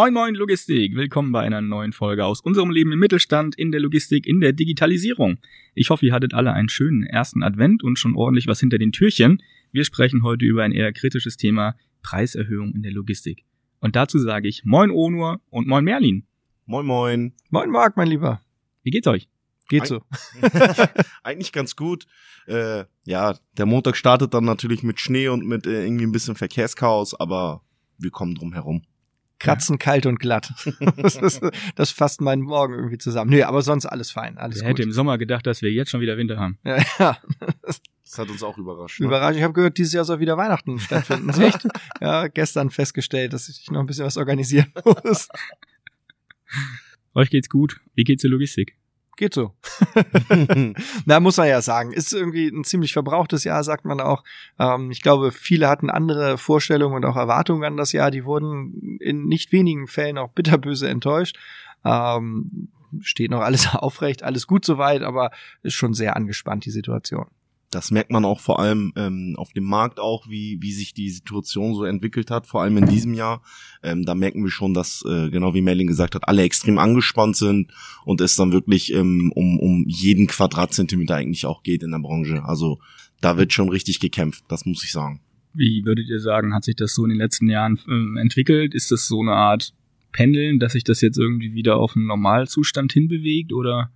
Moin Moin Logistik, willkommen bei einer neuen Folge aus unserem Leben im Mittelstand, in der Logistik, in der Digitalisierung. Ich hoffe, ihr hattet alle einen schönen ersten Advent und schon ordentlich was hinter den Türchen. Wir sprechen heute über ein eher kritisches Thema, Preiserhöhung in der Logistik. Und dazu sage ich Moin Onur und Moin Merlin. Moin Moin. Moin Marc, mein Lieber. Wie geht's euch? Geht so. Eigentlich ganz gut. Äh, ja, der Montag startet dann natürlich mit Schnee und mit äh, irgendwie ein bisschen Verkehrschaos, aber wir kommen drum herum. Kratzen, kalt und glatt. das, ist, das fasst meinen Morgen irgendwie zusammen. Nö, aber sonst alles fein, alles Wer gut. hätte im Sommer gedacht, dass wir jetzt schon wieder Winter haben? Ja, ja. Das hat uns auch überrascht. Ne? Überraschend. Ich habe gehört, dieses Jahr soll wieder Weihnachten stattfinden. Echt? Ja, gestern festgestellt, dass ich noch ein bisschen was organisieren muss. Euch geht's gut. Wie geht's der Logistik? Geht so. Na, muss man ja sagen. Ist irgendwie ein ziemlich verbrauchtes Jahr, sagt man auch. Ähm, ich glaube, viele hatten andere Vorstellungen und auch Erwartungen an das Jahr. Die wurden in nicht wenigen Fällen auch bitterböse enttäuscht. Ähm, steht noch alles aufrecht, alles gut soweit, aber ist schon sehr angespannt, die Situation. Das merkt man auch vor allem ähm, auf dem Markt auch, wie, wie sich die Situation so entwickelt hat, vor allem in diesem Jahr. Ähm, da merken wir schon, dass, äh, genau wie Merlin gesagt hat, alle extrem angespannt sind und es dann wirklich ähm, um, um jeden Quadratzentimeter eigentlich auch geht in der Branche. Also da wird schon richtig gekämpft, das muss ich sagen. Wie würdet ihr sagen, hat sich das so in den letzten Jahren äh, entwickelt? Ist das so eine Art Pendeln, dass sich das jetzt irgendwie wieder auf einen Normalzustand hinbewegt oder?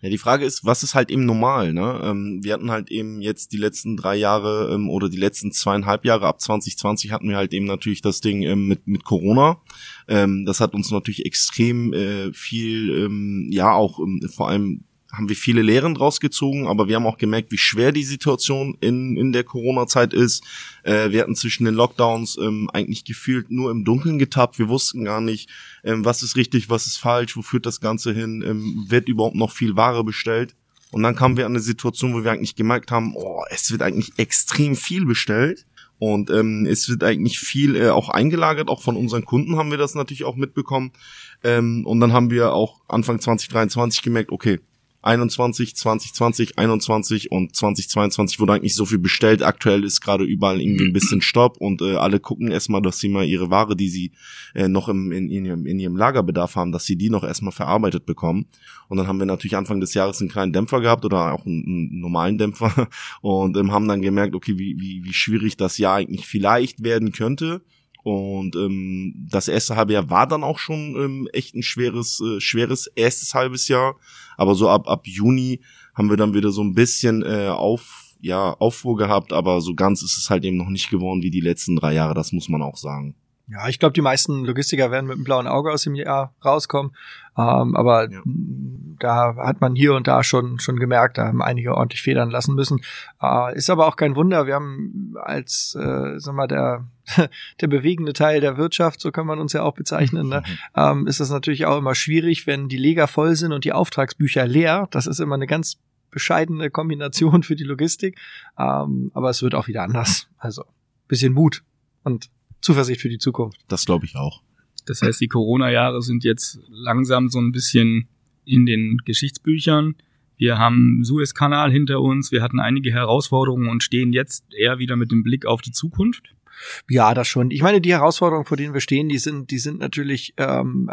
Ja, die Frage ist, was ist halt eben normal, ne? Ähm, wir hatten halt eben jetzt die letzten drei Jahre ähm, oder die letzten zweieinhalb Jahre ab 2020 hatten wir halt eben natürlich das Ding ähm, mit mit Corona. Ähm, das hat uns natürlich extrem äh, viel, ähm, ja auch ähm, vor allem haben wir viele Lehren draus gezogen, aber wir haben auch gemerkt, wie schwer die Situation in, in der Corona-Zeit ist. Äh, wir hatten zwischen den Lockdowns ähm, eigentlich gefühlt nur im Dunkeln getappt. Wir wussten gar nicht, ähm, was ist richtig, was ist falsch, wo führt das Ganze hin, ähm, wird überhaupt noch viel Ware bestellt. Und dann kamen wir an eine Situation, wo wir eigentlich gemerkt haben, oh, es wird eigentlich extrem viel bestellt. Und ähm, es wird eigentlich viel äh, auch eingelagert, auch von unseren Kunden haben wir das natürlich auch mitbekommen. Ähm, und dann haben wir auch Anfang 2023 gemerkt, okay, 21, 2020, 21 und 2022 wurde eigentlich so viel bestellt. Aktuell ist gerade überall irgendwie ein bisschen Stopp und äh, alle gucken erstmal, dass sie mal ihre Ware, die sie äh, noch im, in, in, ihrem, in ihrem Lagerbedarf haben, dass sie die noch erstmal verarbeitet bekommen. Und dann haben wir natürlich Anfang des Jahres einen kleinen Dämpfer gehabt oder auch einen, einen normalen Dämpfer und ähm, haben dann gemerkt, okay, wie, wie, wie schwierig das Jahr eigentlich vielleicht werden könnte. Und ähm, das erste halbe Jahr war dann auch schon ähm, echt ein schweres, äh, schweres erstes halbes Jahr. Aber so ab, ab Juni haben wir dann wieder so ein bisschen äh, auf, ja, Aufruhr gehabt, aber so ganz ist es halt eben noch nicht geworden wie die letzten drei Jahre, das muss man auch sagen. Ja, ich glaube, die meisten Logistiker werden mit einem blauen Auge aus dem Jahr rauskommen. Ähm, aber Ja. da hat man hier und da schon schon gemerkt, da haben einige ordentlich federn lassen müssen. Äh, ist aber auch kein Wunder. Wir haben als, äh, sag mal, der der bewegende Teil der Wirtschaft, so kann man uns ja auch bezeichnen, ne? ähm, ist das natürlich auch immer schwierig, wenn die Leger voll sind und die Auftragsbücher leer. Das ist immer eine ganz bescheidene Kombination für die Logistik. Ähm, aber es wird auch wieder anders. Also bisschen Mut und Zuversicht für die Zukunft. Das glaube ich auch. Das heißt, die Corona-Jahre sind jetzt langsam so ein bisschen in den Geschichtsbüchern. Wir haben Suezkanal hinter uns, wir hatten einige Herausforderungen und stehen jetzt eher wieder mit dem Blick auf die Zukunft. Ja, das schon. Ich meine, die Herausforderungen, vor denen wir stehen, die sind, die sind natürlich ähm,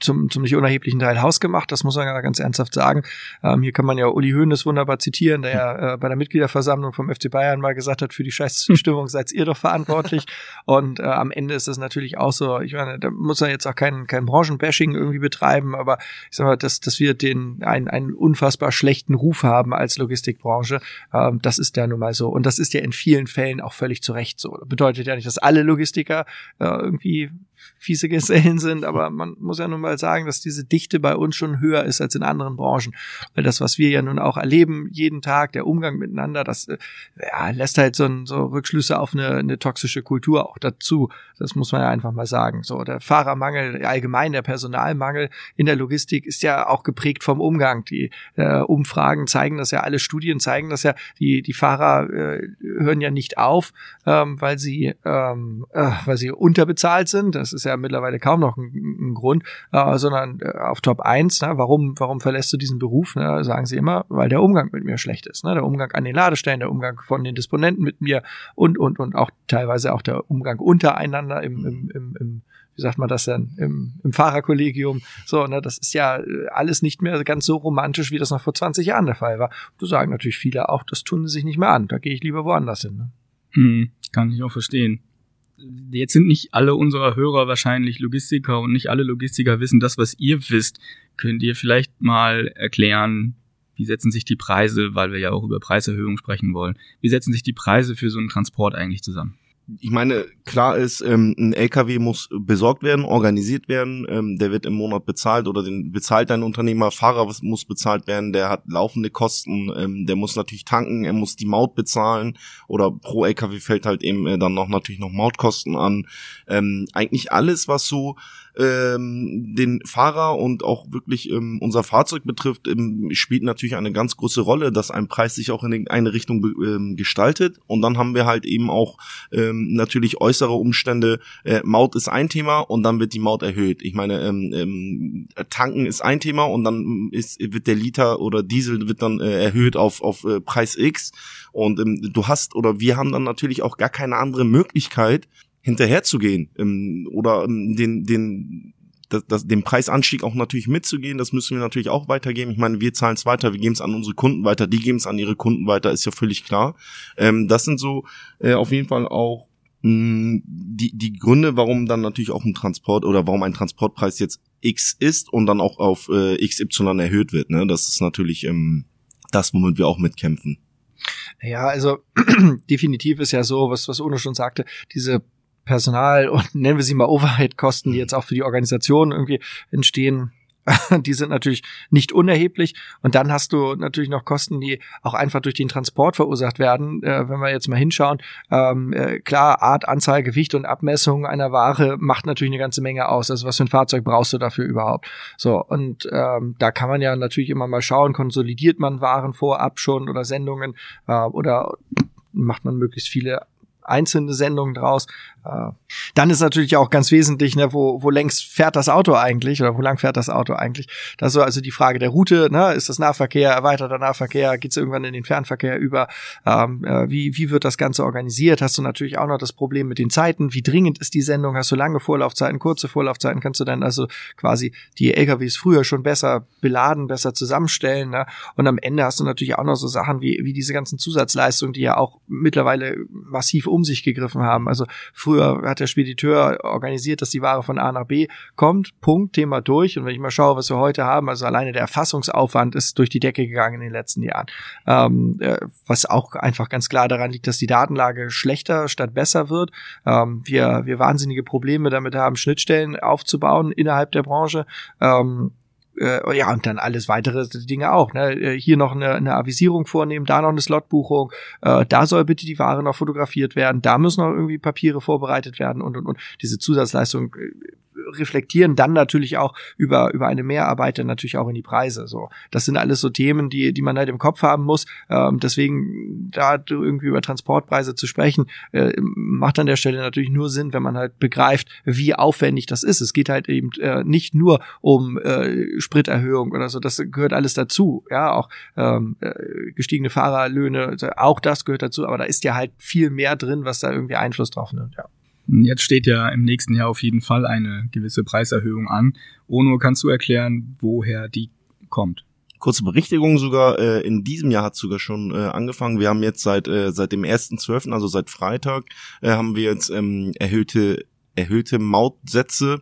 zum, zum nicht unerheblichen Teil hausgemacht. Das muss man ja ganz ernsthaft sagen. Ähm, hier kann man ja Uli Hoeneß wunderbar zitieren, der ja äh, bei der Mitgliederversammlung vom FC Bayern mal gesagt hat, für die Scheißstimmung seid ihr doch verantwortlich. Und äh, am Ende ist das natürlich auch so. Ich meine, da muss man jetzt auch kein, kein Branchenbashing irgendwie betreiben, aber ich sag mal, dass, dass wir den einen, einen unfassbar schlechten Ruf haben als Logistikbranche, ähm, das ist ja nun mal so. Und das ist ja in vielen Fällen auch völlig zu Recht so. Bedeutet ja nicht, dass alle Logistiker äh, irgendwie fiese Gesellen sind, aber man muss ja nun mal sagen, dass diese Dichte bei uns schon höher ist als in anderen Branchen. Weil das, was wir ja nun auch erleben, jeden Tag, der Umgang miteinander, das äh, ja, lässt halt so, ein, so Rückschlüsse auf eine, eine toxische Kultur auch dazu. Das muss man ja einfach mal sagen. So, der Fahrermangel, allgemein der Personalmangel in der Logistik ist ja auch geprägt vom Umgang. Die äh, Umfragen zeigen das ja, alle Studien zeigen das ja, die, die Fahrer äh, hören ja nicht auf, ähm, weil sie, ähm, äh, weil sie unterbezahlt sind. Das ist ja mittlerweile kaum noch ein, ein Grund, äh, sondern äh, auf Top 1, ne, warum, warum verlässt du diesen Beruf? Ne, sagen sie immer, weil der Umgang mit mir schlecht ist. Ne, der Umgang an den Ladestellen, der Umgang von den Disponenten mit mir und, und, und auch teilweise auch der Umgang untereinander im, im, im, im wie sagt man das denn, im, im Fahrerkollegium. So, ne, das ist ja äh, alles nicht mehr ganz so romantisch, wie das noch vor 20 Jahren der Fall war. Du sagen natürlich viele auch, das tun sie sich nicht mehr an. Da gehe ich lieber woanders hin. Ne? Hm, kann ich auch verstehen. Jetzt sind nicht alle unserer Hörer wahrscheinlich Logistiker und nicht alle Logistiker wissen das, was ihr wisst. Könnt ihr vielleicht mal erklären, wie setzen sich die Preise, weil wir ja auch über Preiserhöhungen sprechen wollen, wie setzen sich die Preise für so einen Transport eigentlich zusammen? Ich meine, klar ist, ähm, ein LKW muss besorgt werden, organisiert werden, ähm, der wird im Monat bezahlt oder den bezahlt ein Unternehmer, Fahrer muss bezahlt werden, der hat laufende Kosten, ähm, der muss natürlich tanken, er muss die Maut bezahlen oder pro LKW fällt halt eben äh, dann noch natürlich noch Mautkosten an. Ähm, eigentlich alles, was so ähm, den Fahrer und auch wirklich ähm, unser Fahrzeug betrifft, ähm, spielt natürlich eine ganz große Rolle, dass ein Preis sich auch in eine Richtung ähm, gestaltet. Und dann haben wir halt eben auch ähm, natürlich äußere Umstände. Äh, Maut ist ein Thema und dann wird die Maut erhöht. Ich meine, ähm, ähm, Tanken ist ein Thema und dann ist, wird der Liter oder Diesel wird dann äh, erhöht auf, auf äh, Preis X. Und ähm, du hast oder wir haben dann natürlich auch gar keine andere Möglichkeit, hinterherzugehen ähm, oder ähm, den, den, das, das, den Preisanstieg auch natürlich mitzugehen, das müssen wir natürlich auch weitergeben. Ich meine, wir zahlen es weiter, wir geben es an unsere Kunden weiter, die geben es an ihre Kunden weiter, ist ja völlig klar. Ähm, das sind so äh, auf jeden Fall auch mh, mm, die, die Gründe, warum dann natürlich auch ein Transport oder warum ein Transportpreis jetzt X ist und dann auch auf äh, XY erhöht wird. Ne? Das ist natürlich ähm, das, womit wir auch mitkämpfen. Ja, also definitiv ist ja so, was, was Uno schon sagte, diese Personal und nennen wir sie mal Overhead-Kosten, die jetzt auch für die Organisation irgendwie entstehen, die sind natürlich nicht unerheblich. Und dann hast du natürlich noch Kosten, die auch einfach durch den Transport verursacht werden. Äh, wenn wir jetzt mal hinschauen, ähm, äh, klar, Art, Anzahl, Gewicht und Abmessung einer Ware macht natürlich eine ganze Menge aus. Also was für ein Fahrzeug brauchst du dafür überhaupt? So, und ähm, da kann man ja natürlich immer mal schauen, konsolidiert man Waren vorab schon oder Sendungen äh, oder macht man möglichst viele einzelne Sendungen draus. Äh, dann ist natürlich auch ganz wesentlich, ne, wo, wo längst fährt das Auto eigentlich oder wo lang fährt das Auto eigentlich? Das ist so also die Frage der Route, ne, ist das Nahverkehr, erweiterter Nahverkehr, geht es irgendwann in den Fernverkehr über? Ähm, äh, wie, wie wird das Ganze organisiert? Hast du natürlich auch noch das Problem mit den Zeiten, wie dringend ist die Sendung? Hast du lange Vorlaufzeiten, kurze Vorlaufzeiten? Kannst du dann also quasi die LKWs früher schon besser beladen, besser zusammenstellen? Ne? Und am Ende hast du natürlich auch noch so Sachen wie, wie diese ganzen Zusatzleistungen, die ja auch mittlerweile massiv um sich gegriffen haben. Also früher Früher hat der Spediteur organisiert, dass die Ware von A nach B kommt. Punkt, Thema durch. Und wenn ich mal schaue, was wir heute haben, also alleine der Erfassungsaufwand ist durch die Decke gegangen in den letzten Jahren. Ähm, äh, was auch einfach ganz klar daran liegt, dass die Datenlage schlechter statt besser wird. Ähm, wir, wir wahnsinnige Probleme damit haben, Schnittstellen aufzubauen innerhalb der Branche. Ähm, äh, ja, und dann alles weitere Dinge auch. Ne? Äh, hier noch eine, eine Avisierung vornehmen, da noch eine Slotbuchung, äh, da soll bitte die Ware noch fotografiert werden, da müssen noch irgendwie Papiere vorbereitet werden und und und. Diese Zusatzleistung äh, reflektieren dann natürlich auch über, über eine Mehrarbeit dann natürlich auch in die Preise. So, das sind alles so Themen, die, die man halt im Kopf haben muss. Ähm, deswegen da irgendwie über Transportpreise zu sprechen, äh, macht an der Stelle natürlich nur Sinn, wenn man halt begreift, wie aufwendig das ist. Es geht halt eben äh, nicht nur um äh, Spriterhöhung oder so, das gehört alles dazu. Ja, auch ähm, äh, gestiegene Fahrerlöhne, auch das gehört dazu, aber da ist ja halt viel mehr drin, was da irgendwie Einfluss drauf nimmt. Ja. Jetzt steht ja im nächsten Jahr auf jeden Fall eine gewisse Preiserhöhung an. Ono, kannst du erklären, woher die kommt? Kurze Berichtigung sogar, äh, in diesem Jahr hat sogar schon äh, angefangen. Wir haben jetzt seit, äh, seit dem 1.12., also seit Freitag, äh, haben wir jetzt ähm, erhöhte, erhöhte Mautsätze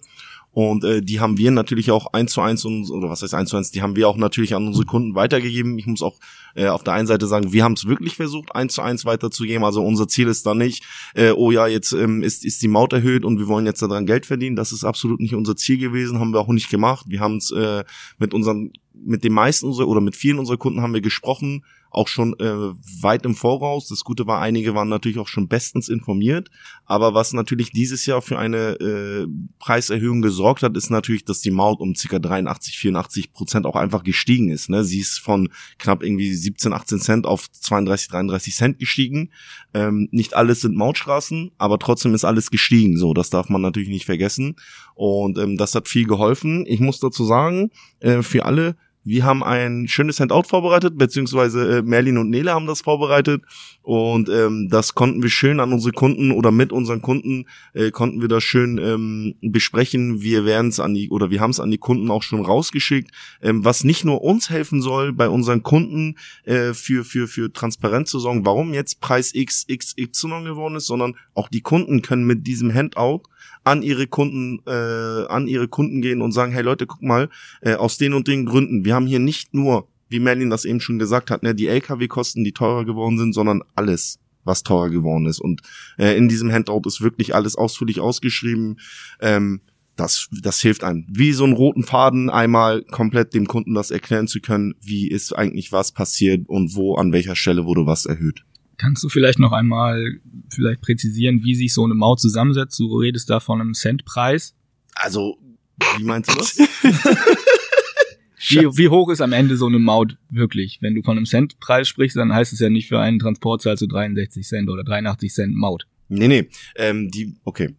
und äh, die haben wir natürlich auch eins zu eins und, oder was heißt eins zu eins, die haben wir auch natürlich an unsere Kunden weitergegeben. Ich muss auch äh, auf der einen Seite sagen, wir haben es wirklich versucht, eins zu eins weiterzugeben. Also unser Ziel ist da nicht, äh, oh ja, jetzt ähm, ist, ist die Maut erhöht und wir wollen jetzt daran Geld verdienen. Das ist absolut nicht unser Ziel gewesen, haben wir auch nicht gemacht. Wir haben es äh, mit unseren, mit den meisten unserer oder mit vielen unserer Kunden haben wir gesprochen auch schon äh, weit im Voraus. Das Gute war, einige waren natürlich auch schon bestens informiert. Aber was natürlich dieses Jahr für eine äh, Preiserhöhung gesorgt hat, ist natürlich, dass die Maut um ca. 83, 84 Prozent auch einfach gestiegen ist. Ne? Sie ist von knapp irgendwie 17, 18 Cent auf 32, 33 Cent gestiegen. Ähm, nicht alles sind Mautstraßen, aber trotzdem ist alles gestiegen. So, das darf man natürlich nicht vergessen. Und ähm, das hat viel geholfen. Ich muss dazu sagen, äh, für alle Wir haben ein schönes Handout vorbereitet, beziehungsweise äh, Merlin und Nele haben das vorbereitet und ähm, das konnten wir schön an unsere Kunden oder mit unseren Kunden äh, konnten wir das schön ähm, besprechen. Wir werden es an die oder wir haben es an die Kunden auch schon rausgeschickt, ähm, was nicht nur uns helfen soll, bei unseren Kunden äh, für für für Transparenz zu sorgen, warum jetzt Preis X X Y geworden ist, sondern auch die Kunden können mit diesem Handout an ihre Kunden äh, an ihre Kunden gehen und sagen, hey Leute, guck mal, äh, aus den und den Gründen, wir haben hier nicht nur, wie Merlin das eben schon gesagt hat, ne, die LKW-Kosten, die teurer geworden sind, sondern alles was teurer geworden ist. Und äh, in diesem Handout ist wirklich alles ausführlich ausgeschrieben. Ähm, das, das hilft einem, wie so einen roten Faden einmal komplett dem Kunden das erklären zu können, wie ist eigentlich was passiert und wo, an welcher Stelle wurde was erhöht. Kannst du vielleicht noch einmal vielleicht präzisieren, wie sich so eine Maut zusammensetzt? Du redest da von einem Centpreis. Also, wie meinst du das? wie, wie hoch ist am Ende so eine Maut wirklich? Wenn du von einem Centpreis sprichst, dann heißt es ja nicht für einen Transport zahlst du 63 Cent oder 83 Cent Maut. Nee, nee, ähm, die, okay.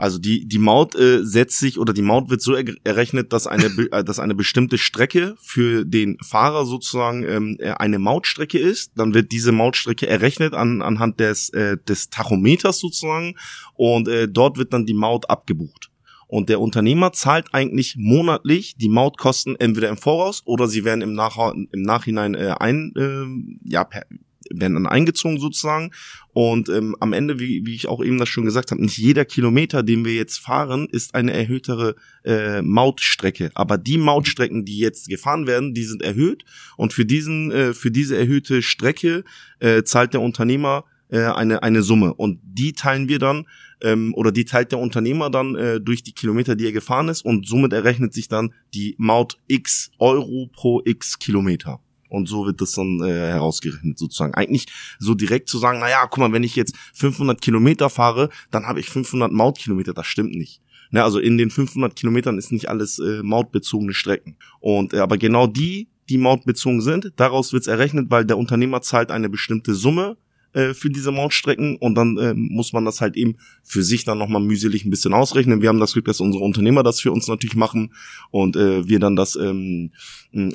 Also die, die Maut äh, setzt sich oder die Maut wird so er errechnet, dass eine, äh, dass eine bestimmte Strecke für den Fahrer sozusagen ähm, äh, eine Mautstrecke ist. Dann wird diese Mautstrecke errechnet an, anhand des, äh, des Tachometers sozusagen und äh, dort wird dann die Maut abgebucht. Und der Unternehmer zahlt eigentlich monatlich die Mautkosten entweder im Voraus oder sie werden im, Nach im Nachhinein äh, ein, äh, ja, per, werden dann eingezogen sozusagen. Und ähm, am Ende, wie, wie ich auch eben das schon gesagt habe, nicht jeder Kilometer, den wir jetzt fahren, ist eine erhöhtere äh, Mautstrecke. Aber die Mautstrecken, die jetzt gefahren werden, die sind erhöht. Und für diesen, äh, für diese erhöhte Strecke äh, zahlt der Unternehmer äh, eine eine Summe. Und die teilen wir dann ähm, oder die teilt der Unternehmer dann äh, durch die Kilometer, die er gefahren ist. Und somit errechnet sich dann die Maut x Euro pro x Kilometer. Und so wird das dann äh, herausgerechnet sozusagen. Eigentlich so direkt zu sagen, na ja, guck mal, wenn ich jetzt 500 Kilometer fahre, dann habe ich 500 Mautkilometer. Das stimmt nicht. Ne, also in den 500 Kilometern ist nicht alles äh, mautbezogene Strecken. Und äh, aber genau die, die mautbezogen sind, daraus wird's errechnet, weil der Unternehmer zahlt eine bestimmte Summe äh, für diese Mautstrecken und dann äh, muss man das halt eben für sich dann nochmal mühselig ein bisschen ausrechnen. Wir haben das Glück, dass unsere Unternehmer das für uns natürlich machen und äh, wir dann das ähm,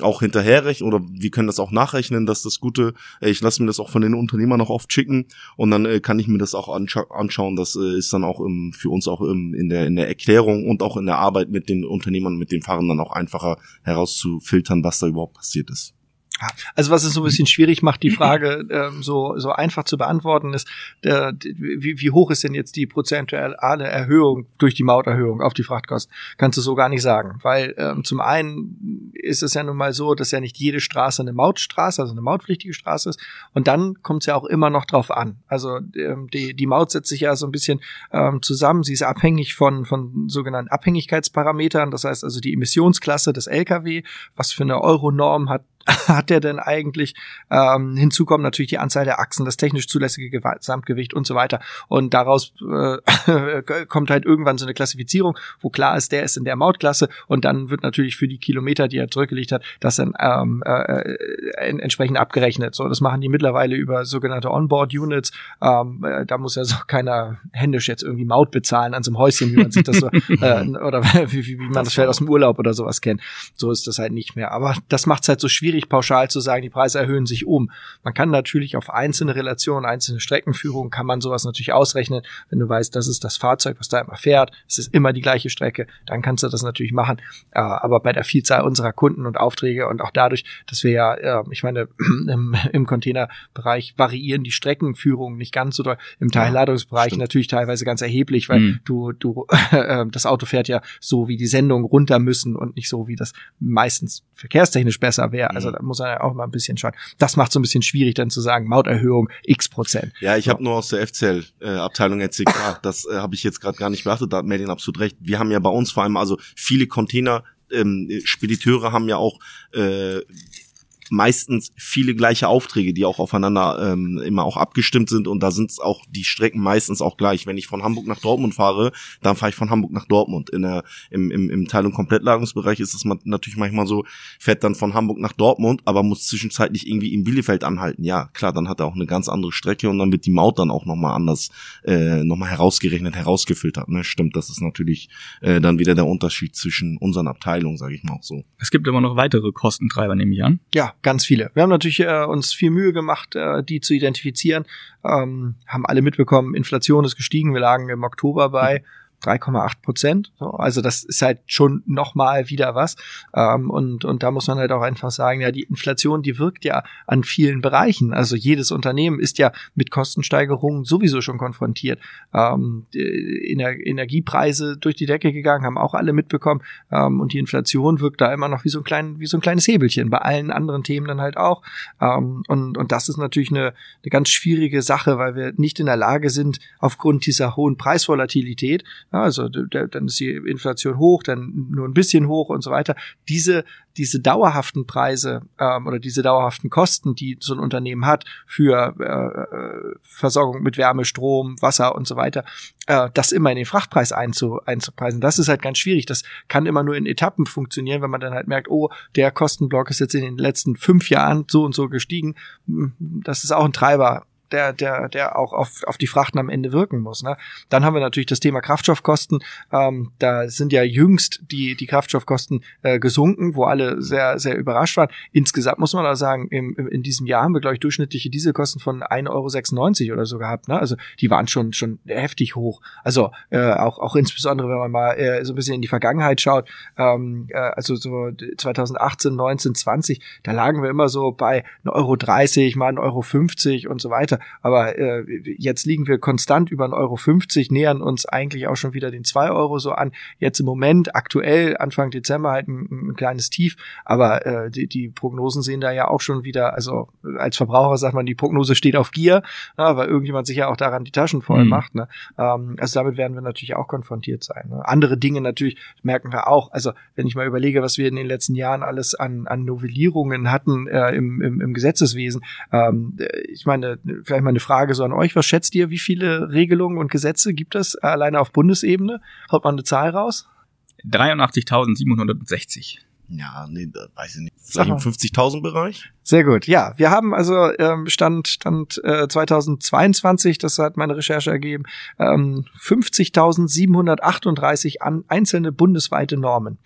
auch hinterherrechnen oder wir können das auch nachrechnen, dass das Gute, äh, ich lasse mir das auch von den Unternehmern noch oft schicken und dann äh, kann ich mir das auch anscha anschauen. Das äh, ist dann auch ähm, für uns auch ähm, in, der, in der Erklärung und auch in der Arbeit mit den Unternehmern, mit den Fahrern dann auch einfacher herauszufiltern, was da überhaupt passiert ist. Also was es so ein bisschen schwierig macht, die Frage ähm, so, so einfach zu beantworten ist, der, wie, wie hoch ist denn jetzt die prozentuelle Erhöhung durch die Mauterhöhung auf die Frachtkosten? Kannst du so gar nicht sagen. Weil ähm, zum einen ist es ja nun mal so, dass ja nicht jede Straße eine Mautstraße, also eine mautpflichtige Straße ist. Und dann kommt es ja auch immer noch drauf an. Also ähm, die, die Maut setzt sich ja so ein bisschen ähm, zusammen. Sie ist abhängig von, von sogenannten Abhängigkeitsparametern. Das heißt also die Emissionsklasse des Lkw, was für eine Euronorm hat hat er denn eigentlich? Ähm, hinzu kommt natürlich die Anzahl der Achsen, das technisch zulässige Gesamtgewicht und so weiter. Und daraus äh, kommt halt irgendwann so eine Klassifizierung, wo klar ist, der ist in der Mautklasse und dann wird natürlich für die Kilometer, die er zurückgelegt hat, das dann ähm, äh, entsprechend abgerechnet. So, das machen die mittlerweile über sogenannte Onboard-Units. Ähm, äh, da muss ja so keiner händisch jetzt irgendwie Maut bezahlen an so einem Häuschen, wie man sich das so äh, oder wie, wie, wie man das vielleicht aus dem Urlaub oder sowas kennt. So ist das halt nicht mehr. Aber das macht es halt so schwierig schwierig pauschal zu sagen, die Preise erhöhen sich um. Man kann natürlich auf einzelne Relationen, einzelne Streckenführungen kann man sowas natürlich ausrechnen. Wenn du weißt, das ist das Fahrzeug, was da immer fährt, es ist immer die gleiche Strecke, dann kannst du das natürlich machen. Äh, aber bei der Vielzahl unserer Kunden und Aufträge und auch dadurch, dass wir ja, ich meine, im, Containerbereich variieren die Streckenführungen nicht ganz so doll. Im Teilladungsbereich ja, natürlich teilweise ganz erheblich, weil mhm. du, du, äh, das Auto fährt ja so, wie die Sendungen runter müssen und nicht so, wie das meistens verkehrstechnisch besser wäre. Also also da muss er ja auch mal ein bisschen schauen. Das macht so ein bisschen schwierig, dann zu sagen, Mauterhöhung x Prozent. Ja, ich habe nur aus der FCL-Abteilung äh, erzählt, ah, das äh, habe ich jetzt gerade gar nicht beachtet, da hat Merlin absolut recht. Wir haben ja bei uns vor allem, also viele Container, ähm, Spediteure haben ja auch äh, meistens viele gleiche Aufträge, die auch aufeinander ähm, immer auch abgestimmt sind und da sind auch die Strecken meistens auch gleich. Wenn ich von Hamburg nach Dortmund fahre, dann fahre ich von Hamburg nach Dortmund. In der, im, im, im Teil- und Komplettlagungsbereich ist es natürlich manchmal so, fährt dann von Hamburg nach Dortmund, aber muss zwischenzeitlich irgendwie in Bielefeld anhalten. Ja, klar, dann hat er auch eine ganz andere Strecke und dann wird die Maut dann auch nochmal anders, äh, nochmal herausgerechnet, herausgefiltert. Ne? Stimmt, das ist natürlich äh, dann wieder der Unterschied zwischen unseren Abteilungen, sage ich mal auch so. Es gibt immer noch weitere Kostentreiber, nehme ich an. Ja, ganz viele. Wir haben natürlich äh, uns viel Mühe gemacht, äh, die zu identifizieren. Ähm, haben alle mitbekommen, Inflation ist gestiegen. Wir lagen im Oktober bei 3,8 Prozent. So, also das ist halt schon nochmal wieder was. Ähm, und, und da muss man halt auch einfach sagen, ja, die Inflation, die wirkt ja an vielen Bereichen. Also jedes Unternehmen ist ja mit Kostensteigerungen sowieso schon konfrontiert. Ähm, Ener Energiepreise durch die Decke gegangen, haben auch alle mitbekommen. Ähm, und die Inflation wirkt da immer noch wie so ein, klein, wie so ein kleines Hebelchen. Bei allen anderen Themen dann halt auch. Ähm, und, und das ist natürlich eine, eine ganz schwierige Sache, weil wir nicht in der Lage sind, aufgrund dieser hohen Preisvolatilität also dann ist die Inflation hoch, dann nur ein bisschen hoch und so weiter. Diese, diese dauerhaften Preise ähm, oder diese dauerhaften Kosten, die so ein Unternehmen hat für äh, Versorgung mit Wärme, Strom, Wasser und so weiter, äh, das immer in den Frachtpreis einzu, einzupreisen. Das ist halt ganz schwierig. Das kann immer nur in Etappen funktionieren, wenn man dann halt merkt, oh, der Kostenblock ist jetzt in den letzten fünf Jahren so und so gestiegen. Hm, das ist auch ein Treiber der, der, der auch auf, auf die Frachten am Ende wirken muss. Ne? Dann haben wir natürlich das Thema Kraftstoffkosten. Ähm, da sind ja jüngst die, die Kraftstoffkosten äh, gesunken, wo alle sehr, sehr überrascht waren. Insgesamt muss man da sagen, im, im, in diesem Jahr haben wir, glaube ich, durchschnittliche Dieselkosten von 1,96 Euro oder so gehabt. Ne? Also die waren schon, schon heftig hoch. Also äh, auch, auch insbesondere, wenn man mal äh, so ein bisschen in die Vergangenheit schaut, ähm, äh, also so 2018, 19, 20, da lagen wir immer so bei 1,30 Euro, mal 1,50 Euro und so weiter weiter. Aber äh, jetzt liegen wir konstant über 1,50 Euro, 50, nähern uns eigentlich auch schon wieder den 2 Euro so an. Jetzt im Moment, aktuell, Anfang Dezember halt ein, ein kleines Tief, aber äh, die, die Prognosen sehen da ja auch schon wieder, also als Verbraucher sagt man, die Prognose steht auf Gier, na, weil irgendjemand sich ja auch daran die Taschen voll mhm. macht. Ne? Ähm, also damit werden wir natürlich auch konfrontiert sein. Ne? Andere Dinge natürlich merken wir auch. Also wenn ich mal überlege, was wir in den letzten Jahren alles an, an Novellierungen hatten äh, im, im, im Gesetzeswesen, ähm, ich meine, vielleicht mal eine Frage so an euch. Was schätzt ihr, wie viele Regelungen und Gesetze gibt es alleine auf Bundesebene? Haut man eine Zahl raus? 83.760. Ja, nee, weiß ich nicht. Vielleicht im 50.000 Bereich? Sehr gut. Ja, wir haben also ähm, Stand Stand äh, 2022, das hat meine Recherche ergeben, ähm, 50.738 an einzelne bundesweite Normen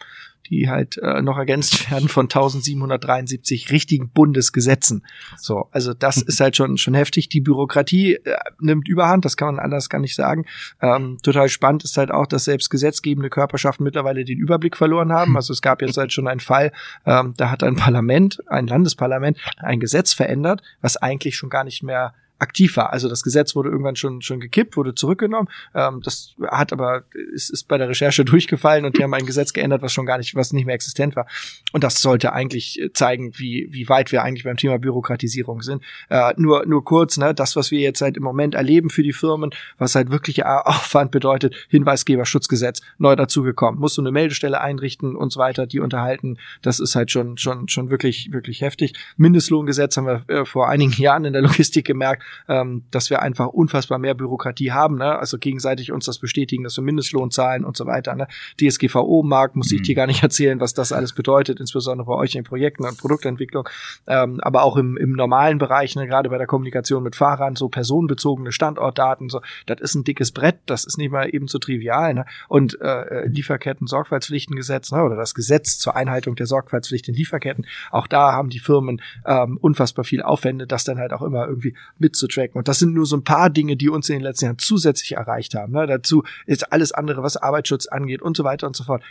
die halt äh, noch ergänzt werden von 1773 richtigen Bundesgesetzen. So, also das ist halt schon schon heftig. Die Bürokratie äh, nimmt Überhand, das kann man anders gar nicht sagen. Ähm, total spannend ist halt auch, dass selbst gesetzgebende Körperschaften mittlerweile den Überblick verloren haben. Also es gab jetzt halt schon einen Fall, ähm, da hat ein Parlament, ein Landesparlament, ein Gesetz verändert, was eigentlich schon gar nicht mehr aktiv war. Also das Gesetz wurde irgendwann schon schon gekippt, wurde zurückgenommen. Ähm, das hat aber ist, ist bei der Recherche durchgefallen und die haben ein Gesetz geändert, was schon gar nicht, was nicht mehr existent war. Und das sollte eigentlich zeigen, wie wie weit wir eigentlich beim Thema Bürokratisierung sind. Äh, nur nur kurz, ne, das was wir jetzt halt im Moment erleben für die Firmen, was halt wirklich Aufwand bedeutet, Hinweisgeberschutzgesetz neu dazugekommen, musst du eine Meldestelle einrichten und so weiter, die unterhalten. Das ist halt schon schon schon wirklich wirklich heftig. Mindestlohngesetz haben wir äh, vor einigen Jahren in der Logistik gemerkt ähm, dass wir einfach unfassbar mehr Bürokratie haben, ne? also gegenseitig uns das bestätigen, dass wir Mindestlohn zahlen und so weiter. Ne? DSGVO-Markt muss ich mhm. dir gar nicht erzählen, was das alles bedeutet, insbesondere bei euch in Projekten und Produktentwicklung, ähm, aber auch im, im normalen Bereich, ne? gerade bei der Kommunikation mit Fahrern, so personenbezogene Standortdaten, so, das ist ein dickes Brett, das ist nicht mal eben so trivial. Ne? Und äh, Lieferketten-Sorgfaltspflichtengesetz ne? oder das Gesetz zur Einhaltung der Sorgfaltspflicht in Lieferketten, auch da haben die Firmen ähm, unfassbar viel Aufwände, das dann halt auch immer irgendwie mit zu tracken. Und das sind nur so ein paar Dinge, die uns in den letzten Jahren zusätzlich erreicht haben. Ne? Dazu ist alles andere, was Arbeitsschutz angeht und so weiter und so fort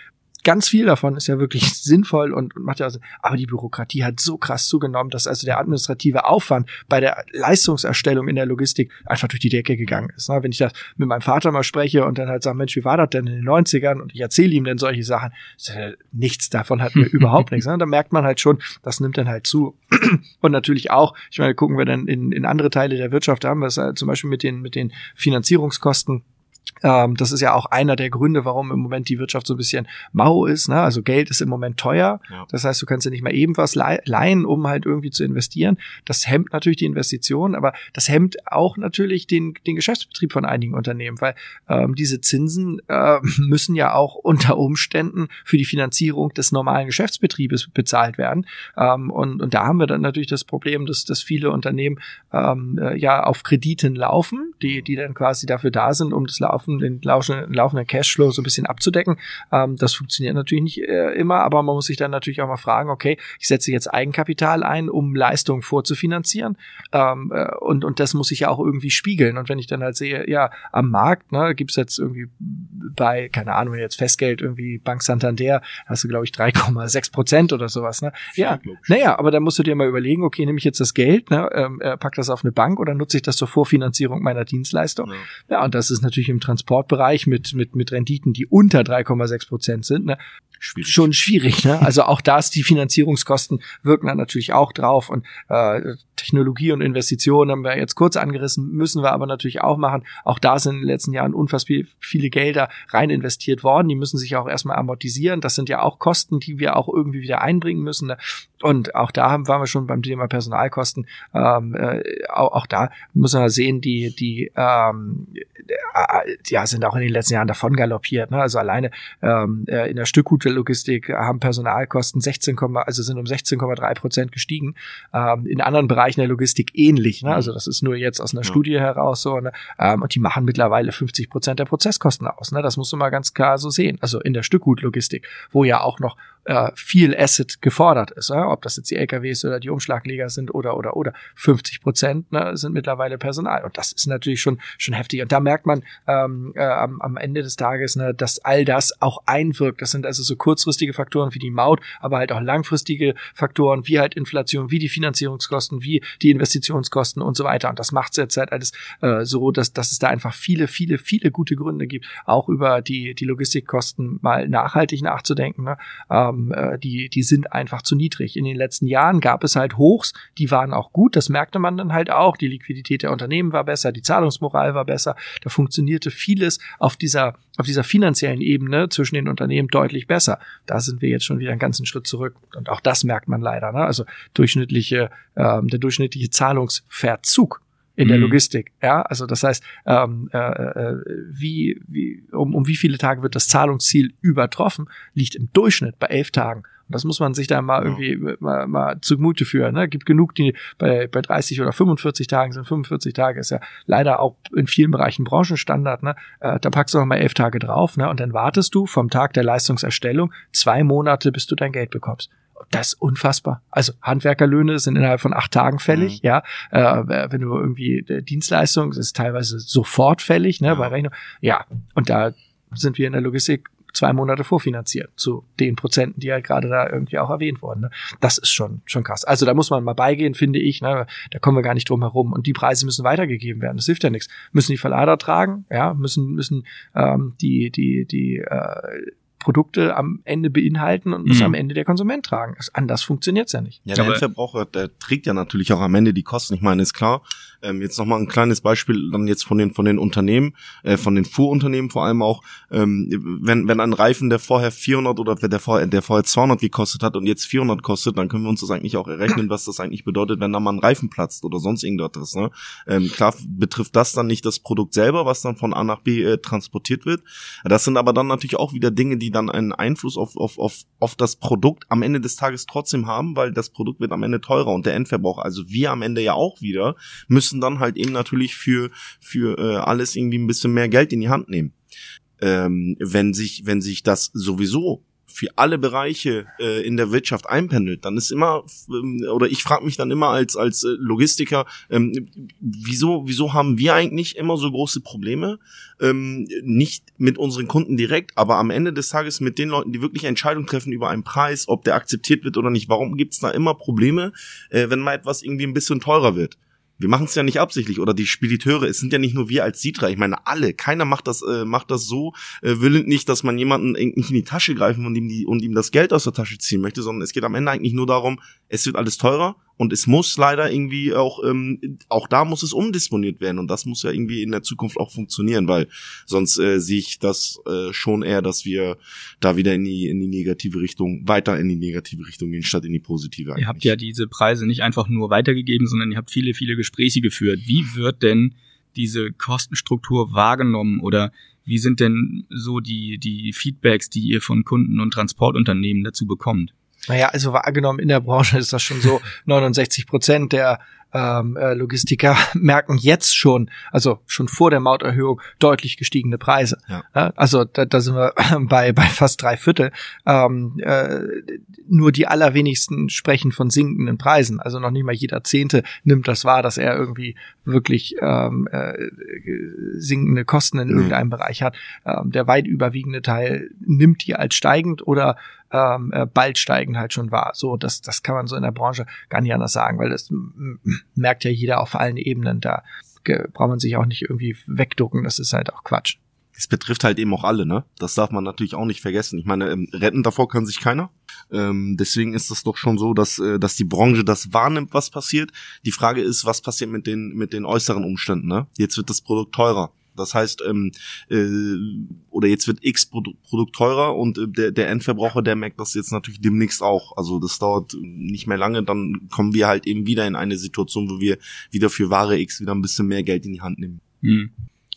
ganz viel davon ist ja wirklich sinnvoll und, und macht ja Sinn. Aber die Bürokratie hat so krass zugenommen, dass also der administrative Aufwand bei der Leistungserstellung in der Logistik einfach durch die Decke gegangen ist. Ne? Wenn ich das mit meinem Vater mal spreche und dann halt sage, Mensch, wie war das denn in den 90ern? Und ich erzähle ihm dann solche Sachen. Nichts davon hat mir überhaupt nichts. Ne? Da merkt man halt schon, das nimmt dann halt zu. und natürlich auch, ich meine, gucken wir dann in, in andere Teile der Wirtschaft, da haben wir es halt zum Beispiel mit den, mit den Finanzierungskosten Ähm, das ist ja auch einer der Gründe, warum im Moment die Wirtschaft so ein bisschen mau ist. Ne? Also Geld ist im Moment teuer. Ja. Das heißt, du kannst ja nicht mal eben was leihen, um halt irgendwie zu investieren. Das hemmt natürlich die Investition, aber das hemmt auch natürlich den, den Geschäftsbetrieb von einigen Unternehmen, weil ähm, diese Zinsen äh, müssen ja auch unter Umständen für die Finanzierung des normalen Geschäftsbetriebes bezahlt werden. Ähm, und, und da haben wir dann natürlich das Problem, dass, dass viele Unternehmen ähm, äh, ja auf Krediten laufen, die, die dann quasi dafür da sind, um das Laufen den laufenden, laufenden Cashflow so ein bisschen abzudecken. Ähm, das funktioniert natürlich nicht äh, immer, aber man muss sich dann natürlich auch mal fragen, okay, ich setze jetzt Eigenkapital ein, um Leistungen vorzufinanzieren ähm, äh, und, und das muss ich ja auch irgendwie spiegeln. Und wenn ich dann halt sehe, ja, am Markt ne, gibt es jetzt irgendwie bei, keine Ahnung, jetzt Festgeld, irgendwie Bank Santander, hast du, glaube ich, 3,6 Prozent oder sowas. Ne? Ja, naja, aber dann musst du dir mal überlegen, okay, nehme ich jetzt das Geld, ne, ähm, äh, pack das auf eine Bank oder nutze ich das zur Vorfinanzierung meiner Dienstleistung? Ja, ja und das ist natürlich im Trans Transportbereich mit, mit, mit Renditen, die unter 3,6 Prozent sind, ne, schwierig. schon schwierig. Ne? Also auch da ist die Finanzierungskosten wirken dann natürlich auch drauf und äh, Technologie und Investitionen haben wir jetzt kurz angerissen, müssen wir aber natürlich auch machen. Auch da sind in den letzten Jahren unfassbar viele Gelder rein investiert worden. Die müssen sich auch erstmal amortisieren. Das sind ja auch Kosten, die wir auch irgendwie wieder einbringen müssen. Ne? Und auch da haben, waren wir schon beim Thema Personalkosten. Ähm, äh, auch, auch da müssen wir sehen, die, die ähm, äh, ja, sind auch in den letzten Jahren davon galoppiert. Ne? Also alleine ähm, äh, in der Stückgutlogistik haben Personalkosten 16, also sind um 16,3 Prozent gestiegen. Ähm, in anderen Bereichen der Logistik ähnlich. Ne? Also das ist nur jetzt aus einer ja. Studie heraus so. Ne? Ähm, und die machen mittlerweile 50 Prozent der Prozesskosten aus. Ne? Das musst du mal ganz klar so sehen. Also in der Stückgutlogistik, wo ja auch noch äh, viel Asset gefordert ist, ob das jetzt die LKWs oder die Umschlagleger sind oder oder oder 50 Prozent ne, sind mittlerweile Personal und das ist natürlich schon schon heftig und da merkt man ähm, äh, am, am Ende des Tages, ne, dass all das auch einwirkt. Das sind also so kurzfristige Faktoren wie die Maut, aber halt auch langfristige Faktoren wie halt Inflation, wie die Finanzierungskosten, wie die Investitionskosten und so weiter und das macht es jetzt halt alles äh, so, dass dass es da einfach viele viele viele gute Gründe gibt, auch über die die Logistikkosten mal nachhaltig nachzudenken. Ne? Ähm, äh, die, die sind einfach zu niedrig. In den letzten Jahren gab es halt Hochs, die waren auch gut, das merkte man dann halt auch. Die Liquidität der Unternehmen war besser, die Zahlungsmoral war besser, da funktionierte vieles auf dieser, auf dieser finanziellen Ebene zwischen den Unternehmen deutlich besser. Da sind wir jetzt schon wieder einen ganzen Schritt zurück. Und auch das merkt man leider. Ne? Also durchschnittliche, ähm, der durchschnittliche Zahlungsverzug in der mhm. Logistik. Ja, also das heißt, ähm, äh, äh, wie, wie, um, um wie viele Tage wird das Zahlungsziel übertroffen, liegt im Durchschnitt bei elf Tagen. Und das muss man sich da mal irgendwie mal, mal zugute führen. Ne? Gibt genug, die bei, bei 30 oder 45 Tagen sind. 45 Tage ist ja leider auch in vielen Bereichen Branchenstandard. Ne? Äh, da packst du noch mal elf Tage drauf ne? und dann wartest du vom Tag der Leistungserstellung zwei Monate, bis du dein Geld bekommst das ist unfassbar. Also Handwerkerlöhne sind innerhalb von acht Tagen fällig, mhm. ja. Äh, wenn du irgendwie äh, Dienstleistung, ist teilweise sofort fällig, ne, ja. bei Rechnung. Ja, und da sind wir in der Logistik zwei Monate vorfinanziert zu den Prozenten, die ja gerade da irgendwie auch erwähnt wurden. Ne? Das ist schon schon krass. Also da muss man mal beigehen, finde ich. Ne? Da kommen wir gar nicht drum herum. Und die Preise müssen weitergegeben werden. Das hilft ja nichts. Müssen die Verlader tragen, ja, müssen müssen ähm, die die die äh, Produkte am Ende beinhalten und muss mhm. am Ende der Konsument tragen. Das, anders funktioniert's ja nicht. Ja, der Endverbraucher, der trägt ja natürlich auch am Ende die Kosten. Ich meine, ist klar. Ähm, jetzt nochmal ein kleines Beispiel dann jetzt von den von den Unternehmen, äh, von den Fuhrunternehmen vor allem auch. Ähm, wenn wenn ein Reifen, der vorher 400 oder der vorher der vorher 200 gekostet hat und jetzt 400 kostet, dann können wir uns das eigentlich auch errechnen, was das eigentlich bedeutet, wenn da mal ein Reifen platzt oder sonst irgendwas. Ne? Ähm, klar betrifft das dann nicht das Produkt selber, was dann von A nach B äh, transportiert wird. Das sind aber dann natürlich auch wieder Dinge, die dann einen Einfluss auf, auf, auf, auf das Produkt am Ende des Tages trotzdem haben, weil das Produkt wird am Ende teurer und der Endverbraucher, also wir am Ende ja auch wieder, müssen dann halt eben natürlich für, für äh, alles irgendwie ein bisschen mehr Geld in die Hand nehmen. Ähm, wenn sich, wenn sich das sowieso für alle Bereiche äh, in der Wirtschaft einpendelt, dann ist immer ähm, oder ich frage mich dann immer als als äh, Logistiker, ähm, wieso wieso haben wir eigentlich immer so große Probleme? Ähm, nicht mit unseren Kunden direkt, aber am Ende des Tages mit den Leuten, die wirklich Entscheidungen treffen über einen Preis, ob der akzeptiert wird oder nicht. Warum gibt es da immer Probleme, äh, wenn mal etwas irgendwie ein bisschen teurer wird? Wir machen es ja nicht absichtlich. Oder die Spediteure, es sind ja nicht nur wir als Sitra, ich meine alle, keiner macht das äh, macht das so äh, willend nicht, dass man jemanden nicht in die Tasche greifen und ihm die und ihm das Geld aus der Tasche ziehen möchte, sondern es geht am Ende eigentlich nur darum, es wird alles teurer und es muss leider irgendwie auch, ähm, auch da muss es umdisponiert werden und das muss ja irgendwie in der Zukunft auch funktionieren, weil sonst äh, sehe ich das äh, schon eher, dass wir da wieder in die, in die negative Richtung, weiter in die negative Richtung gehen, statt in die positive. Eigentlich. Ihr habt ja diese Preise nicht einfach nur weitergegeben, sondern ihr habt viele, viele Gespräche geführt. Wie wird denn diese Kostenstruktur wahrgenommen oder wie sind denn so die, die Feedbacks, die ihr von Kunden und Transportunternehmen dazu bekommt? Naja, also wahrgenommen in der Branche ist das schon so 69 Prozent der ähm, äh, Logistiker merken jetzt schon, also schon vor der Mauterhöhung, deutlich gestiegene Preise. Ja. also da, da sind wir bei, bei fast drei Viertel. Ähm, äh, nur die allerwenigsten sprechen von sinkenden Preisen. Also noch nicht mal jeder Zehnte nimmt das wahr, dass er irgendwie wirklich ähm, äh, sinkende Kosten in irgendeinem mhm. Bereich hat. Ähm, der weit überwiegende Teil nimmt die als steigend oder ähm, äh, bald steigen halt schon wahr. So, das, das kann man so in der Branche gar nicht anders sagen, weil das merkt ja jeder auf allen Ebenen. Da braucht man sich auch nicht irgendwie wegducken. Das ist halt auch Quatsch. Es betrifft halt eben auch alle, ne? Das darf man natürlich auch nicht vergessen. Ich meine, ähm, retten davor kann sich keiner. Ähm, deswegen ist es doch schon so, dass, äh, dass die Branche das wahrnimmt, was passiert. Die Frage ist, was passiert mit den, mit den äußeren Umständen, ne? Jetzt wird das Produkt teurer. Das heißt, ähm, äh, oder jetzt wird X Produ Produkt teurer und äh, der, der Endverbraucher, der merkt das jetzt natürlich demnächst auch. Also das dauert nicht mehr lange, dann kommen wir halt eben wieder in eine Situation, wo wir wieder für Ware X wieder ein bisschen mehr Geld in die Hand nehmen. Hm.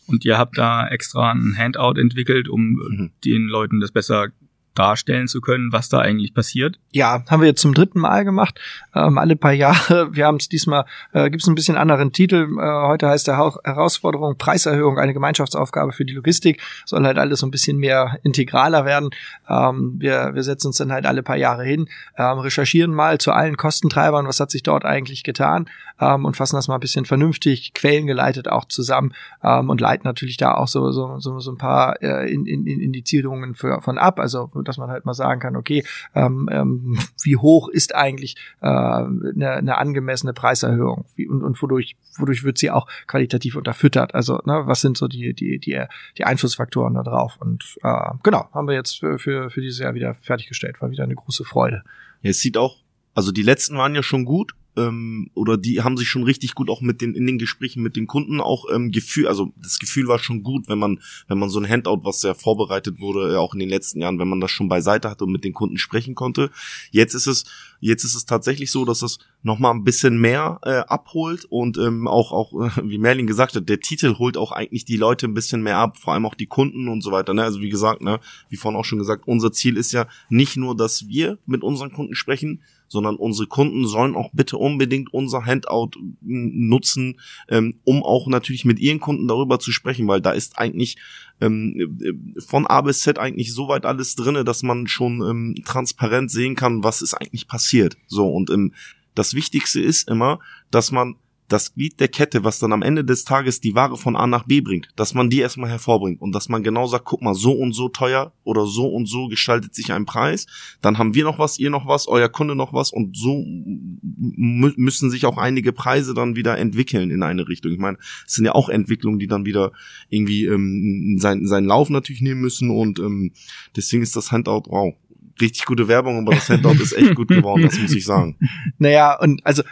Und ihr habt da extra ein Handout entwickelt, um mhm. den Leuten das besser darstellen zu können, was da eigentlich passiert? Ja, haben wir jetzt zum dritten Mal gemacht, ähm, alle paar Jahre. Wir haben es diesmal, äh, gibt es ein bisschen anderen Titel. Äh, heute heißt der ha Herausforderung Preiserhöhung, eine Gemeinschaftsaufgabe für die Logistik. Soll halt alles ein bisschen mehr integraler werden. Ähm, wir, wir setzen uns dann halt alle paar Jahre hin, ähm, recherchieren mal zu allen Kostentreibern, was hat sich dort eigentlich getan ähm, und fassen das mal ein bisschen vernünftig, quellengeleitet auch zusammen ähm, und leiten natürlich da auch so, so, so, so ein paar äh, in, in, Indizierungen für, von ab. Also dass man halt mal sagen kann, okay, ähm, ähm, wie hoch ist eigentlich äh, eine, eine angemessene Preiserhöhung wie, und, und wodurch, wodurch wird sie auch qualitativ unterfüttert? Also ne, was sind so die, die, die, die Einflussfaktoren da drauf? Und äh, genau, haben wir jetzt für, für, für dieses Jahr wieder fertiggestellt. War wieder eine große Freude. Ja, es sieht auch, also die letzten waren ja schon gut, ähm, oder die haben sich schon richtig gut auch mit den in den Gesprächen mit den Kunden auch ähm, Gefühl, also das Gefühl war schon gut, wenn man wenn man so ein Handout, was ja vorbereitet wurde, äh, auch in den letzten Jahren, wenn man das schon beiseite hatte und mit den Kunden sprechen konnte. Jetzt ist es jetzt ist es tatsächlich so, dass es noch mal ein bisschen mehr äh, abholt und ähm, auch auch wie Merlin gesagt hat, der Titel holt auch eigentlich die Leute ein bisschen mehr ab, vor allem auch die Kunden und so weiter. Ne? Also wie gesagt, ne, wie vorhin auch schon gesagt, unser Ziel ist ja nicht nur, dass wir mit unseren Kunden sprechen, sondern unsere Kunden sollen auch bitte unbedingt unser Handout nutzen, ähm, um auch natürlich mit ihren Kunden darüber zu sprechen, weil da ist eigentlich ähm, äh, von A bis Z eigentlich so weit alles drinne, dass man schon ähm, transparent sehen kann, was ist eigentlich passiert. So und ähm, das Wichtigste ist immer, dass man das Glied der Kette, was dann am Ende des Tages die Ware von A nach B bringt, dass man die erstmal hervorbringt. Und dass man genau sagt, guck mal, so und so teuer oder so und so gestaltet sich ein Preis, dann haben wir noch was, ihr noch was, euer Kunde noch was. Und so müssen sich auch einige Preise dann wieder entwickeln in eine Richtung. Ich meine, es sind ja auch Entwicklungen, die dann wieder irgendwie ähm, seinen, seinen Lauf natürlich nehmen müssen. Und ähm, deswegen ist das Handout, wow, richtig gute Werbung, aber das Handout ist echt gut geworden, das muss ich sagen. Naja, und also,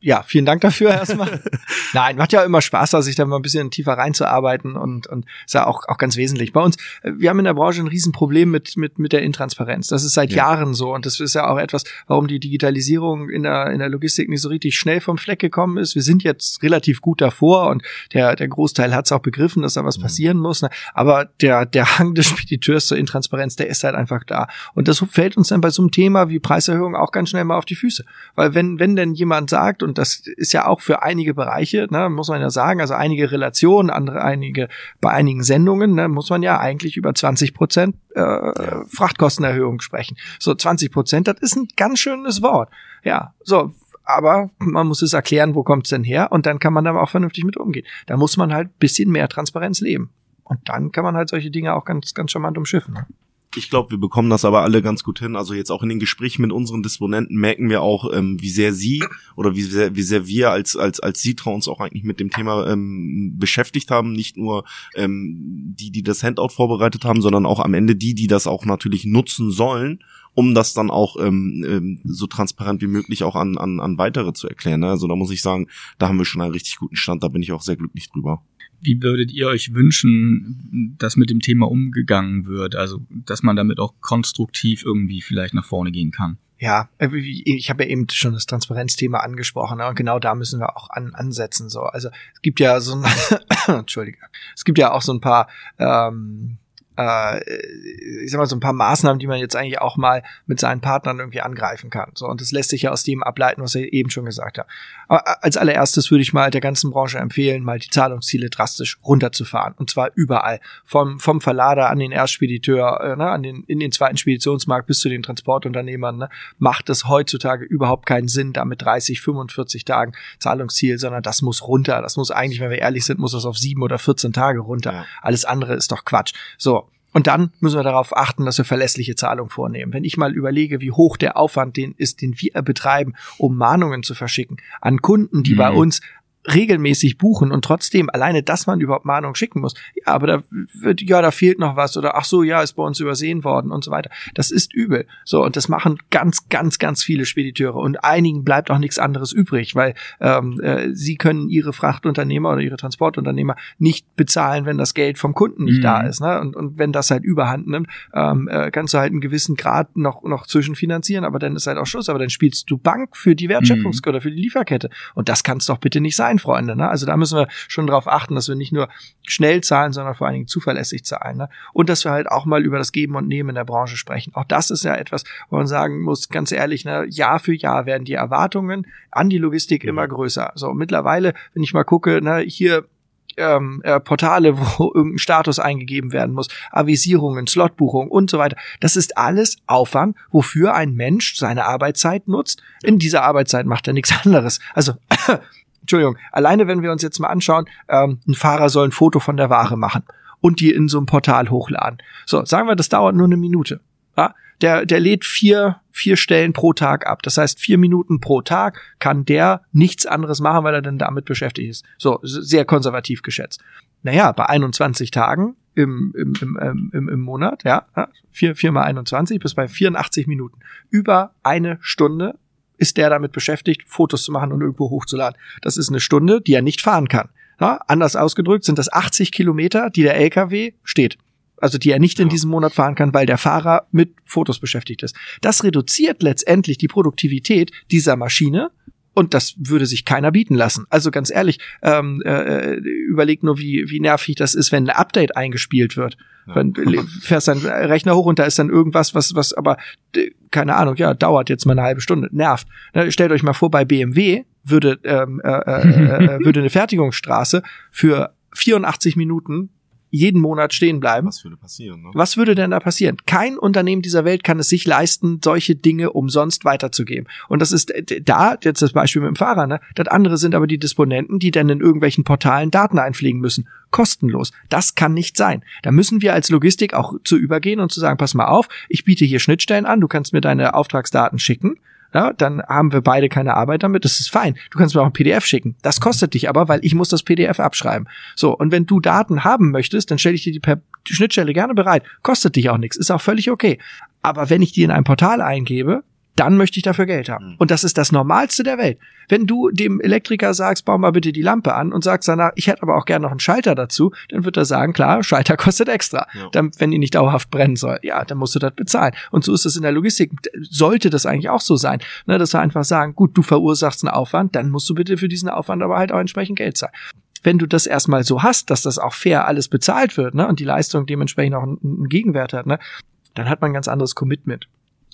ja, vielen Dank dafür erstmal. Nein, macht ja immer Spaß, da sich da mal ein bisschen tiefer reinzuarbeiten und, und ist ja auch, auch ganz wesentlich. Bei uns, wir haben in der Branche ein Riesenproblem mit, mit, mit der Intransparenz. Das ist seit ja. Jahren so und das ist ja auch etwas, warum die Digitalisierung in der, in der Logistik nicht so richtig schnell vom Fleck gekommen ist. Wir sind jetzt relativ gut davor und der, der Großteil hat es auch begriffen, dass da was mhm. passieren muss. Ne? Aber der, der Hang des Spediteurs zur Intransparenz, der ist halt einfach da. Und das fällt uns dann bei so einem Thema wie Preiserhöhung auch ganz schnell mal auf die Füße. Weil wenn, wenn denn jemand sagt, und das ist ja auch für einige Bereiche, ne, muss man ja sagen, also einige Relationen, andere einige, bei einigen Sendungen, ne, muss man ja eigentlich über 20 Prozent äh, Frachtkostenerhöhung sprechen. So 20 Prozent, das ist ein ganz schönes Wort. Ja, so, aber man muss es erklären, wo kommt's denn her und dann kann man da auch vernünftig mit umgehen. Da muss man halt bisschen mehr Transparenz leben. Und dann kann man halt solche Dinge auch ganz, ganz charmant umschiffen. Ich glaube, wir bekommen das aber alle ganz gut hin. Also jetzt auch in den Gesprächen mit unseren Disponenten merken wir auch, ähm, wie sehr sie oder wie sehr, wie sehr wir als als als Sitra uns auch eigentlich mit dem Thema ähm, beschäftigt haben. Nicht nur ähm, die, die das Handout vorbereitet haben, sondern auch am Ende die, die das auch natürlich nutzen sollen um das dann auch ähm, ähm, so transparent wie möglich auch an, an, an weitere zu erklären. Ne? Also da muss ich sagen, da haben wir schon einen richtig guten Stand, da bin ich auch sehr glücklich drüber. Wie würdet ihr euch wünschen, dass mit dem Thema umgegangen wird? Also, dass man damit auch konstruktiv irgendwie vielleicht nach vorne gehen kann? Ja, äh, ich habe ja eben schon das Transparenzthema angesprochen ne? und genau da müssen wir auch an, ansetzen. So, also es gibt ja so ein, entschuldige, es gibt ja auch so ein paar ähm, äh, ich sag mal, so ein paar Maßnahmen, die man jetzt eigentlich auch mal mit seinen Partnern irgendwie angreifen kann. So, und das lässt sich ja aus dem ableiten, was er eben schon gesagt hat. Aber als allererstes würde ich mal der ganzen Branche empfehlen, mal die Zahlungsziele drastisch runterzufahren. Und zwar überall. Vom, vom Verlader an den Erstspediteur, äh, ne, an den, in den zweiten Speditionsmarkt bis zu den Transportunternehmern, ne, macht es heutzutage überhaupt keinen Sinn, da mit 30, 45 Tagen Zahlungsziel, sondern das muss runter. Das muss eigentlich, wenn wir ehrlich sind, muss das auf sieben oder 14 Tage runter. Ja. Alles andere ist doch Quatsch. So, und dann müssen wir darauf achten, dass wir verlässliche Zahlungen vornehmen. Wenn ich mal überlege, wie hoch der Aufwand den ist, den wir betreiben, um Mahnungen zu verschicken an Kunden, die mhm. bei uns regelmäßig buchen und trotzdem alleine, dass man überhaupt Mahnung schicken muss. Ja, aber da wird, ja, da fehlt noch was oder ach so, ja, ist bei uns übersehen worden und so weiter. Das ist übel. So, und das machen ganz, ganz, ganz viele Spediteure und einigen bleibt auch nichts anderes übrig, weil ähm, äh, sie können ihre Frachtunternehmer oder ihre Transportunternehmer nicht bezahlen, wenn das Geld vom Kunden nicht mhm. da ist. Ne? Und, und wenn das halt überhand nimmt, ähm, äh, kannst du halt einen gewissen Grad noch, noch zwischenfinanzieren, aber dann ist halt auch Schluss. Aber dann spielst du Bank für die Wertschöpfungskette mhm. oder für die Lieferkette. Und das kann es doch bitte nicht sein sein, Freunde. Ne? Also da müssen wir schon darauf achten, dass wir nicht nur schnell zahlen, sondern vor allen Dingen zuverlässig zahlen. Ne? Und dass wir halt auch mal über das Geben und Nehmen in der Branche sprechen. Auch das ist ja etwas, wo man sagen muss, ganz ehrlich, ne, Jahr für Jahr werden die Erwartungen an die Logistik immer größer. So mittlerweile, wenn ich mal gucke, ne, hier ähm, äh, Portale, wo irgendein Status eingegeben werden muss, Avisierungen, Slotbuchungen und so weiter. Das ist alles Aufwand, wofür ein Mensch seine Arbeitszeit nutzt. In dieser Arbeitszeit macht er nichts anderes. Also Entschuldigung, alleine wenn wir uns jetzt mal anschauen, ähm, ein Fahrer soll ein Foto von der Ware machen und die in so einem Portal hochladen. So, sagen wir, das dauert nur eine Minute. Ja? Der, der lädt vier, vier Stellen pro Tag ab. Das heißt, vier Minuten pro Tag kann der nichts anderes machen, weil er dann damit beschäftigt ist. So, sehr konservativ geschätzt. Naja, bei 21 Tagen im, im, im, im, im Monat, ja, vier, vier mal 21 bis bei 84 Minuten. Über eine Stunde ist der damit beschäftigt, Fotos zu machen und irgendwo hochzuladen. Das ist eine Stunde, die er nicht fahren kann. Ja, anders ausgedrückt sind das 80 Kilometer, die der LKW steht. Also die er nicht in diesem Monat fahren kann, weil der Fahrer mit Fotos beschäftigt ist. Das reduziert letztendlich die Produktivität dieser Maschine und das würde sich keiner bieten lassen. Also ganz ehrlich, ähm, äh, überleg nur, wie, wie nervig das ist, wenn ein Update eingespielt wird. Ja. Wenn fährst dein Rechner hoch und da ist dann irgendwas, was, was aber, keine Ahnung, ja, dauert jetzt mal eine halbe Stunde, nervt. Na, stellt euch mal vor, bei BMW würde, ähm, äh, äh, äh, würde eine Fertigungsstraße für 84 Minuten jeden Monat stehen bleiben. Was würde passieren? Ne? Was würde denn da passieren? Kein Unternehmen dieser Welt kann es sich leisten, solche Dinge umsonst weiterzugeben. Und das ist da jetzt das Beispiel mit dem Fahrer. Ne? Das andere sind aber die Disponenten, die dann in irgendwelchen Portalen Daten einpflegen müssen. Kostenlos. Das kann nicht sein. Da müssen wir als Logistik auch zu übergehen und zu sagen, pass mal auf, ich biete hier Schnittstellen an, du kannst mir deine Auftragsdaten schicken ja, dann haben wir beide keine Arbeit damit. Das ist fein. Du kannst mir auch ein PDF schicken. Das kostet dich aber, weil ich muss das PDF abschreiben. So, und wenn du Daten haben möchtest, dann stelle ich dir die per Schnittstelle gerne bereit. Kostet dich auch nichts. Ist auch völlig okay. Aber wenn ich die in ein Portal eingebe, dann möchte ich dafür Geld haben. Mhm. Und das ist das Normalste der Welt. Wenn du dem Elektriker sagst, bau mal bitte die Lampe an und sagst danach, ich hätte aber auch gerne noch einen Schalter dazu, dann wird er sagen, klar, Schalter kostet extra, ja. dann, wenn die nicht dauerhaft brennen soll. Ja, dann musst du das bezahlen. Und so ist es in der Logistik. Sollte das eigentlich auch so sein, ne, dass wir einfach sagen, gut, du verursachst einen Aufwand, dann musst du bitte für diesen Aufwand aber halt auch entsprechend Geld zahlen wenn du das erstmal so hast, dass das auch fair alles bezahlt wird, ne, und die Leistung dementsprechend auch einen, einen Gegenwert hat, ne, dann hat man ein ganz anderes Commitment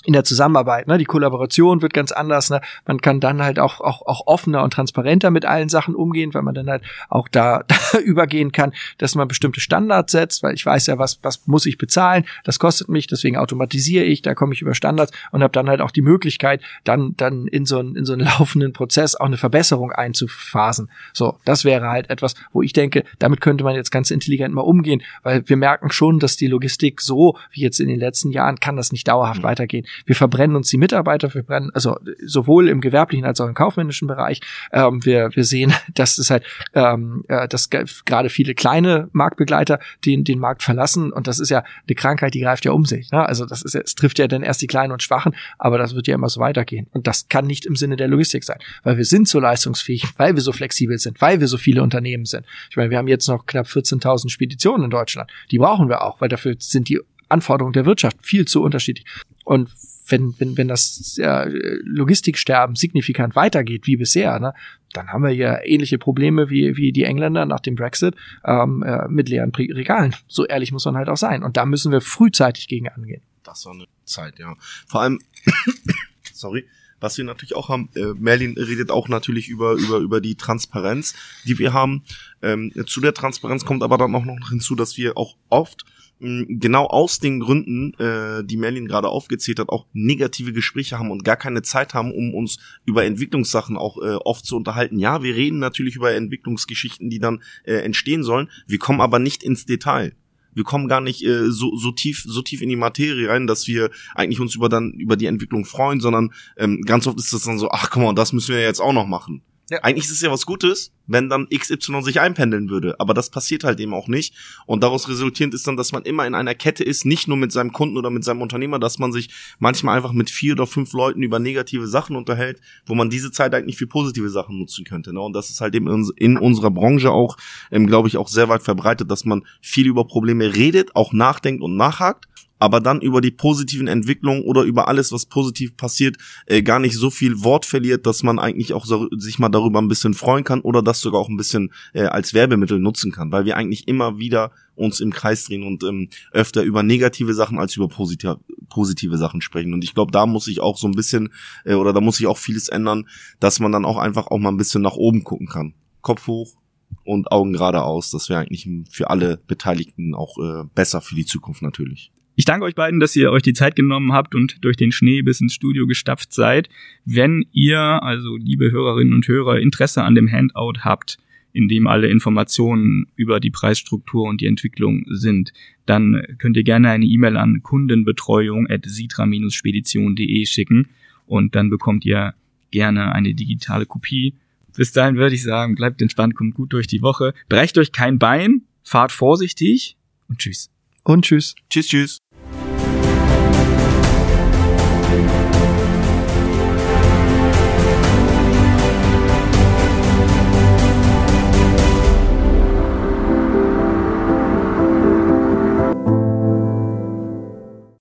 in der Zusammenarbeit, ne? Die Kollaboration wird ganz anders, ne? Man kann dann halt auch, auch, auch offener und transparenter mit allen Sachen umgehen, weil man dann halt auch da, da übergehen kann, dass man bestimmte Standards setzt, weil ich weiß ja, was, was muss ich bezahlen, das kostet mich, deswegen automatisiere ich, da komme ich über Standards und habe dann halt auch die Möglichkeit, dann, dann in so einen, in so einen laufenden Prozess auch eine Verbesserung einzuphasen. So, das wäre halt etwas, wo ich denke, damit könnte man jetzt ganz intelligent mal umgehen, weil wir merken schon, dass die Logistik so, wie jetzt in den letzten Jahren, kann das nicht dauerhaft mhm. weitergehen wir verbrennen uns die Mitarbeiter, wir brennen, also sowohl im gewerblichen als auch im kaufmännischen Bereich. Ähm, wir, wir sehen, dass es halt, ähm, äh, dass gerade viele kleine Marktbegleiter den, den Markt verlassen und das ist ja eine Krankheit, die greift ja um sich. Ne? Also das ist ja, es trifft ja dann erst die Kleinen und Schwachen, aber das wird ja immer so weitergehen. Und das kann nicht im Sinne der Logistik sein, weil wir sind so leistungsfähig, weil wir so flexibel sind, weil wir so viele Unternehmen sind. Ich meine, wir haben jetzt noch knapp 14.000 Speditionen in Deutschland. Die brauchen wir auch, weil dafür sind die Anforderungen der Wirtschaft viel zu unterschiedlich. Und wenn, wenn, wenn das äh, Logistiksterben signifikant weitergeht wie bisher, ne, dann haben wir ja ähnliche Probleme wie, wie die Engländer nach dem Brexit ähm, äh, mit leeren Regalen. So ehrlich muss man halt auch sein. Und da müssen wir frühzeitig gegen angehen. Das war eine Zeit, ja. Vor allem, sorry, was wir natürlich auch haben, äh, Merlin redet auch natürlich über, über, über die Transparenz, die wir haben. Ähm, zu der Transparenz kommt aber dann auch noch hinzu, dass wir auch oft genau aus den Gründen, äh, die Merlin gerade aufgezählt hat, auch negative Gespräche haben und gar keine Zeit haben, um uns über Entwicklungssachen auch äh, oft zu unterhalten. Ja, wir reden natürlich über Entwicklungsgeschichten, die dann äh, entstehen sollen. Wir kommen aber nicht ins Detail. Wir kommen gar nicht äh, so, so tief so tief in die Materie rein, dass wir eigentlich uns über dann über die Entwicklung freuen, sondern ähm, ganz oft ist das dann so, ach komm mal, das müssen wir jetzt auch noch machen. Ja. Eigentlich ist es ja was Gutes, wenn dann XY sich einpendeln würde. Aber das passiert halt eben auch nicht. Und daraus resultierend ist dann, dass man immer in einer Kette ist, nicht nur mit seinem Kunden oder mit seinem Unternehmer, dass man sich manchmal einfach mit vier oder fünf Leuten über negative Sachen unterhält, wo man diese Zeit eigentlich für positive Sachen nutzen könnte. Ne? Und das ist halt eben in, unserer Branche auch, ähm, glaube ich, auch sehr weit verbreitet, dass man viel über Probleme redet, auch nachdenkt und nachhakt aber dann über die positiven Entwicklungen oder über alles, was positiv passiert, äh, gar nicht so viel Wort verliert, dass man eigentlich auch so, sich mal darüber ein bisschen freuen kann oder das sogar auch ein bisschen äh, als Werbemittel nutzen kann, weil wir eigentlich immer wieder uns im Kreis drehen und ähm, öfter über negative Sachen als über positive, positive Sachen sprechen. Und ich glaube, da muss ich auch so ein bisschen äh, oder da muss ich auch vieles ändern, dass man dann auch einfach auch mal ein bisschen nach oben gucken kann. Kopf hoch, und Augen geradeaus. Das wäre eigentlich für alle Beteiligten auch äh, besser für die Zukunft natürlich. Ich danke euch beiden, dass ihr euch die Zeit genommen habt und durch den Schnee bis ins Studio gestapft seid. Wenn ihr, also liebe Hörerinnen und Hörer, Interesse an dem Handout habt, in dem alle Informationen über die Preisstruktur und die Entwicklung sind, dann könnt ihr gerne eine E-Mail an kundenbetreuung.sitra-spedition.de schicken und dann bekommt ihr gerne eine digitale Kopie. Bis dahin würde ich sagen, bleibt entspannt, kommt gut durch die Woche, brecht euch kein Bein, fahrt vorsichtig und tschüss. Und tschüss. Tschüss, tschüss.